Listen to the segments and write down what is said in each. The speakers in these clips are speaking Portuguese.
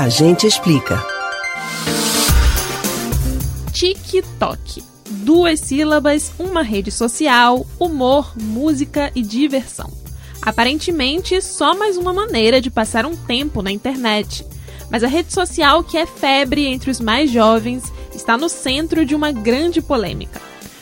A gente explica. TikTok. Duas sílabas, uma rede social, humor, música e diversão. Aparentemente, só mais uma maneira de passar um tempo na internet. Mas a rede social que é febre entre os mais jovens está no centro de uma grande polêmica.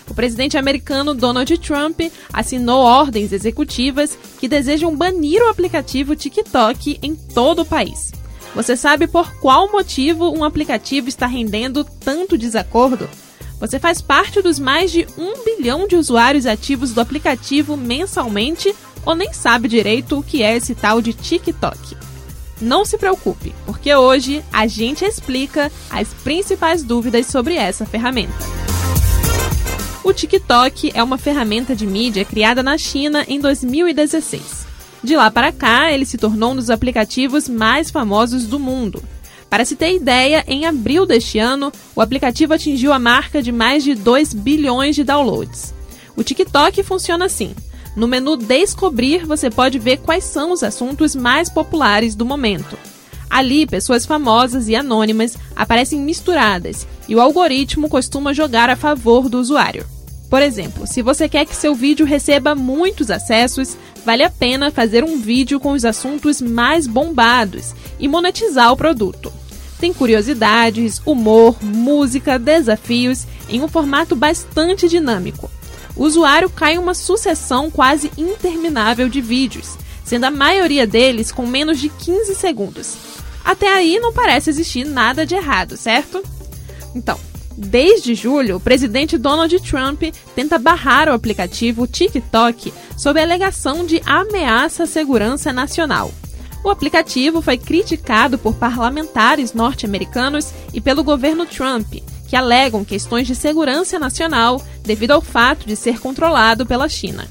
O presidente americano Donald Trump assinou ordens executivas que desejam banir o aplicativo TikTok em todo o país. Você sabe por qual motivo um aplicativo está rendendo tanto desacordo? Você faz parte dos mais de um bilhão de usuários ativos do aplicativo mensalmente ou nem sabe direito o que é esse tal de TikTok? Não se preocupe, porque hoje a gente explica as principais dúvidas sobre essa ferramenta. O TikTok é uma ferramenta de mídia criada na China em 2016. De lá para cá, ele se tornou um dos aplicativos mais famosos do mundo. Para se ter ideia, em abril deste ano, o aplicativo atingiu a marca de mais de 2 bilhões de downloads. O TikTok funciona assim: no menu Descobrir, você pode ver quais são os assuntos mais populares do momento. Ali, pessoas famosas e anônimas aparecem misturadas e o algoritmo costuma jogar a favor do usuário. Por exemplo, se você quer que seu vídeo receba muitos acessos, vale a pena fazer um vídeo com os assuntos mais bombados e monetizar o produto. Tem curiosidades, humor, música, desafios em um formato bastante dinâmico. O usuário cai em uma sucessão quase interminável de vídeos, sendo a maioria deles com menos de 15 segundos. Até aí não parece existir nada de errado, certo? Então, Desde julho, o presidente Donald Trump tenta barrar o aplicativo TikTok sob a alegação de ameaça à segurança nacional. O aplicativo foi criticado por parlamentares norte-americanos e pelo governo Trump, que alegam questões de segurança nacional devido ao fato de ser controlado pela China.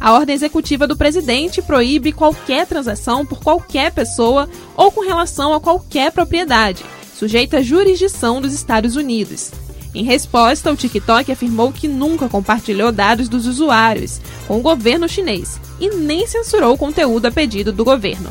A ordem executiva do presidente proíbe qualquer transação por qualquer pessoa ou com relação a qualquer propriedade, sujeita à jurisdição dos Estados Unidos, em resposta, o TikTok afirmou que nunca compartilhou dados dos usuários com o governo chinês e nem censurou o conteúdo a pedido do governo.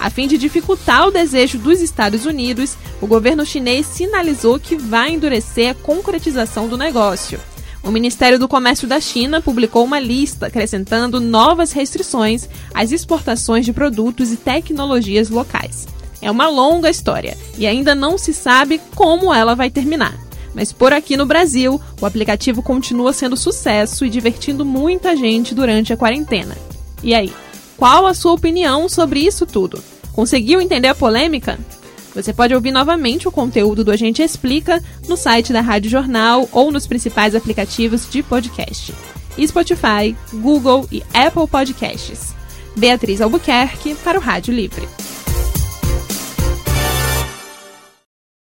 A fim de dificultar o desejo dos Estados Unidos, o governo chinês sinalizou que vai endurecer a concretização do negócio. O Ministério do Comércio da China publicou uma lista acrescentando novas restrições às exportações de produtos e tecnologias locais. É uma longa história e ainda não se sabe como ela vai terminar. Mas por aqui no Brasil, o aplicativo continua sendo sucesso e divertindo muita gente durante a quarentena. E aí, qual a sua opinião sobre isso tudo? Conseguiu entender a polêmica? Você pode ouvir novamente o conteúdo do Agente Explica no site da Rádio Jornal ou nos principais aplicativos de podcast: Spotify, Google e Apple Podcasts. Beatriz Albuquerque para o Rádio Livre.